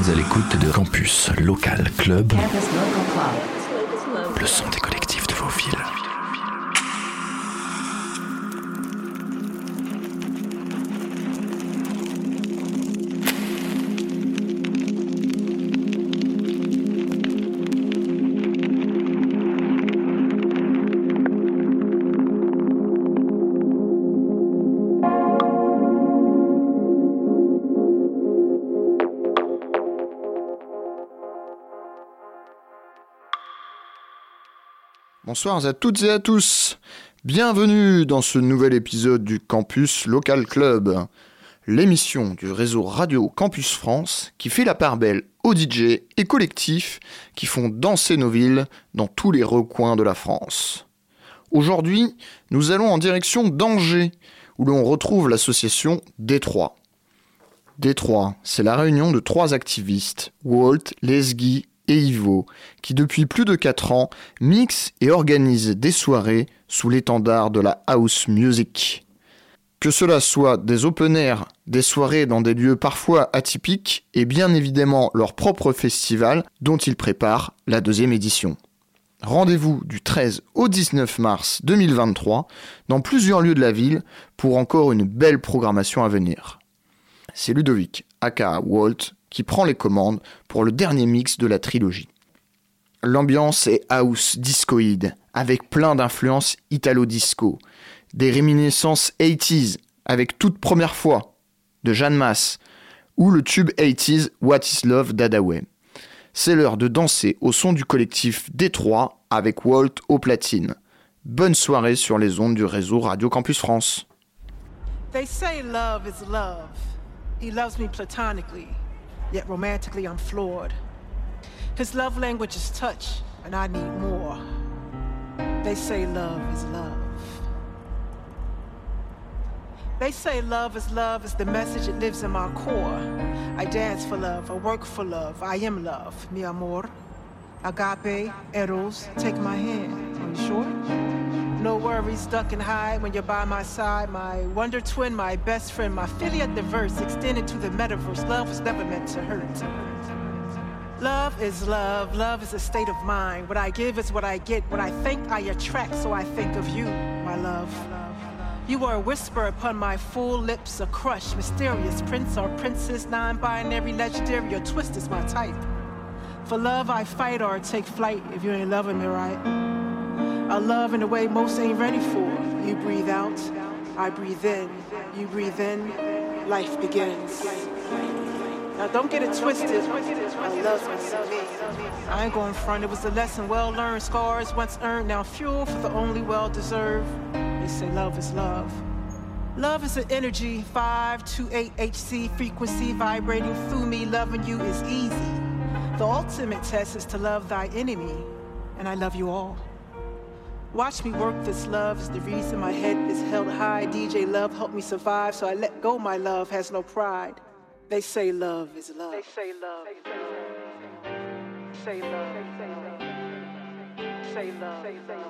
êtes à l'écoute de Campus Local Club, le son des collectifs de vos villes. Bonsoir à toutes et à tous. Bienvenue dans ce nouvel épisode du Campus Local Club, l'émission du réseau Radio Campus France qui fait la part belle aux DJ et collectifs qui font danser nos villes dans tous les recoins de la France. Aujourd'hui, nous allons en direction d'Angers, où l'on retrouve l'association Détroit. Détroit, c'est la réunion de trois activistes, Walt, Lesgui Ivo, qui depuis plus de 4 ans mixent et organisent des soirées sous l'étendard de la house music. Que cela soit des open air, des soirées dans des lieux parfois atypiques et bien évidemment leur propre festival dont ils préparent la deuxième édition. Rendez-vous du 13 au 19 mars 2023 dans plusieurs lieux de la ville pour encore une belle programmation à venir. C'est Ludovic, aka Walt, qui prend les commandes pour le dernier mix de la trilogie. L'ambiance est house discoïde, avec plein d'influences italo-disco, des réminiscences 80s, avec toute première fois, de Jeanne Masse, ou le tube 80s What is Love d'Adaway. C'est l'heure de danser au son du collectif Détroit avec Walt au platine. Bonne soirée sur les ondes du réseau Radio Campus France. They say love is love. He loves me platonically. Yet romantically, I'm floored. His love language is touch, and I need more. They say love is love. They say love is love is the message that lives in my core. I dance for love, I work for love, I am love, mi amor. Agape, Eros, take my hand. Are you sure? No worries, duck and hide when you're by my side. My wonder twin, my best friend, my philia at the verse, extended to the metaverse. Love was never meant to hurt. Love is love, love is a state of mind. What I give is what I get. What I think, I attract, so I think of you, my love. You are a whisper upon my full lips, a crush, mysterious prince or princess, non binary, legendary, or twist is my type. For love, I fight or take flight if you ain't loving me right. I love in a way most ain't ready for. You breathe out, I breathe in. You breathe in, life begins. Now don't get it twisted. I love me. I ain't going front. It was a lesson well learned. Scars once earned, now fuel for the only well deserved. They say love is love. Love is an energy, 528 HC frequency vibrating through me. Loving you is easy. The ultimate test is to love thy enemy, and I love you all. Watch me work this love is the reason my head is held high. DJ Love helped me survive, so I let go. My love has no pride. They say love is love. They say love. Say love. Say love. Say love. Say love.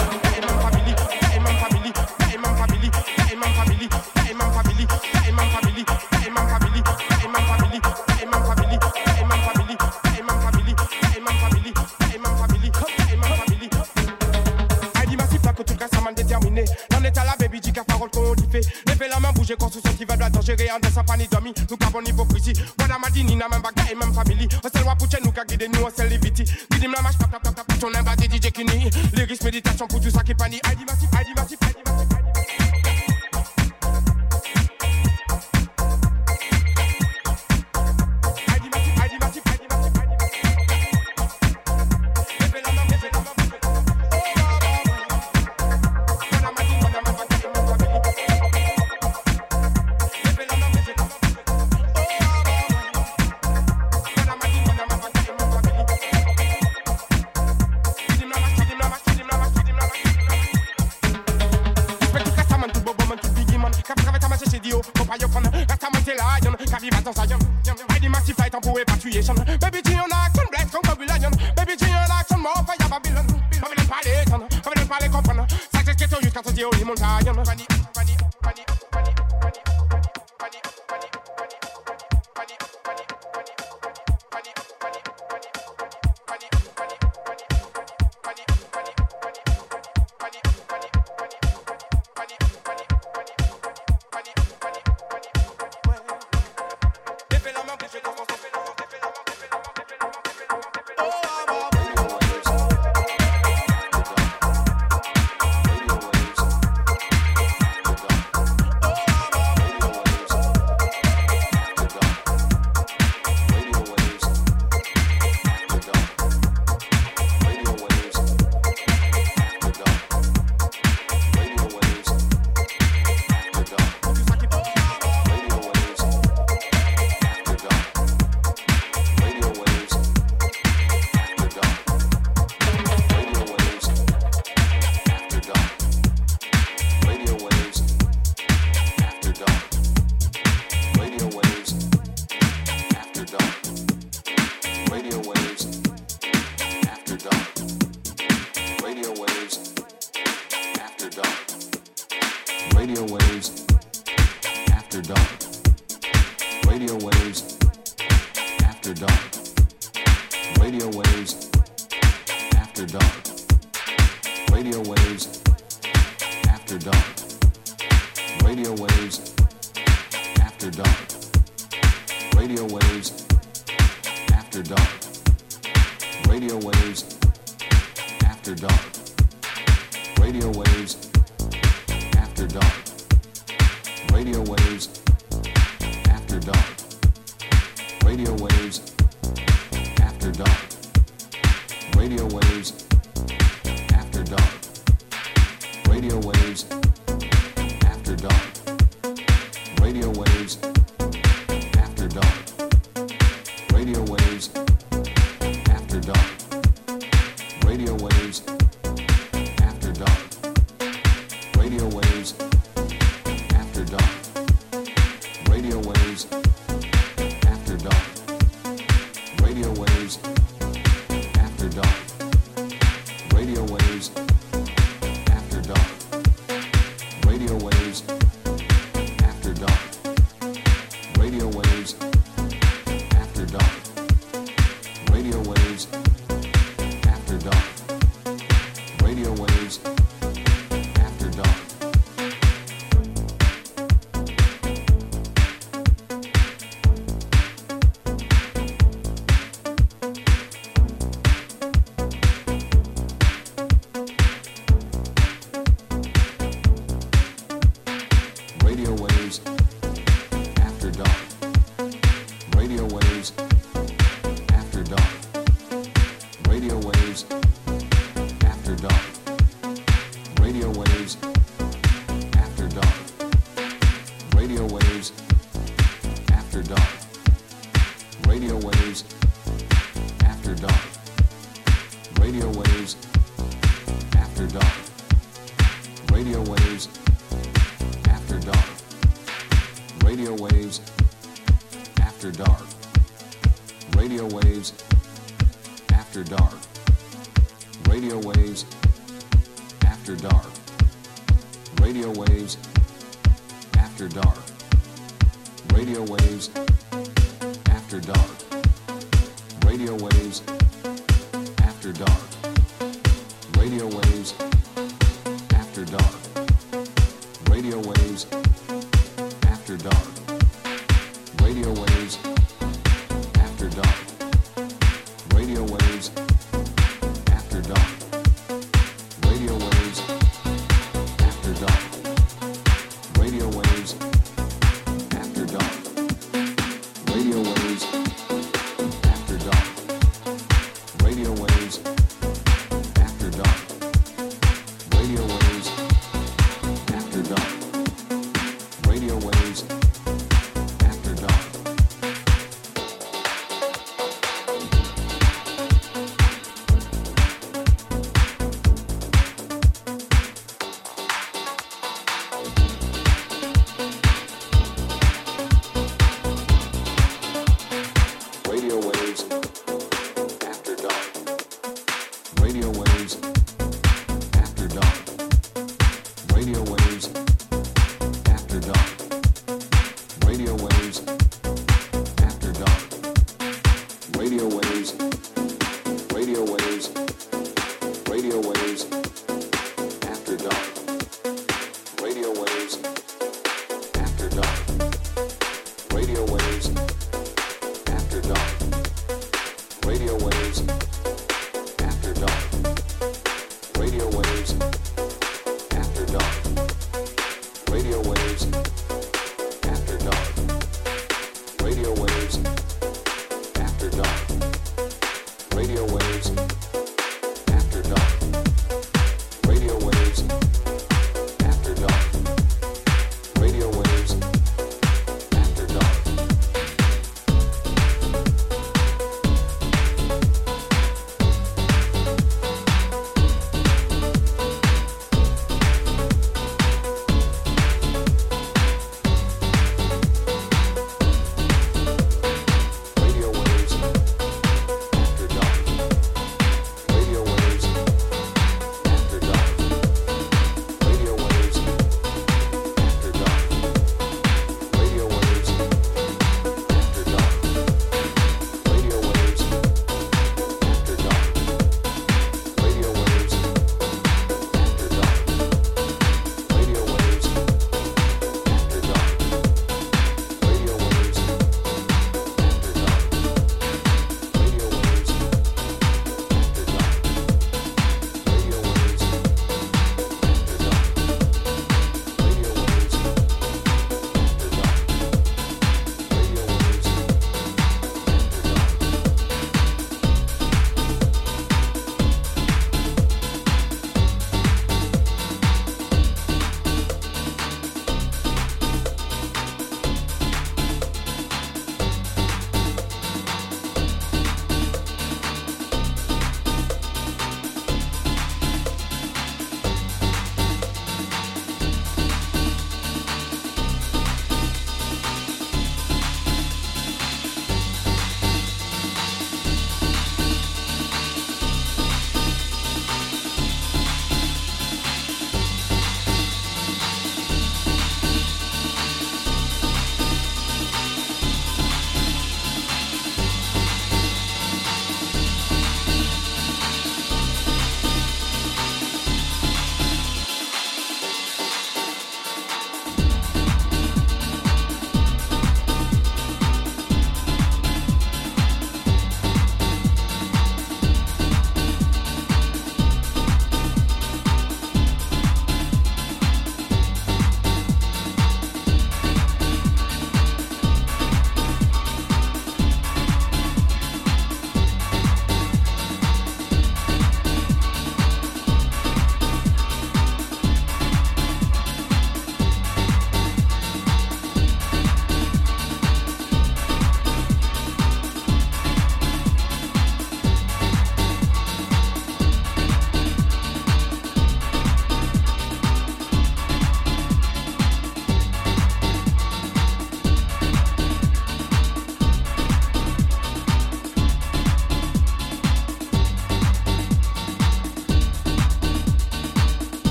Levez la main, bougez, qu'on se qui va de la danger. En dans sa dormi, nous cavons l'hypocrisie. Voilà ma n'a même bagarre et même famille. On s'est loin pour nous, qu'à guider nous, on s'est lévité. La marche, ton DJ Kini. Lyrics, méditation pour tout ça qui panique. Aïe, massif,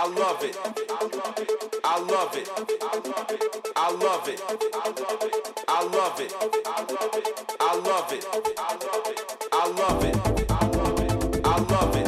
I love it. I love it. I love it. I love it. I love it. I love it. I love it. I love it.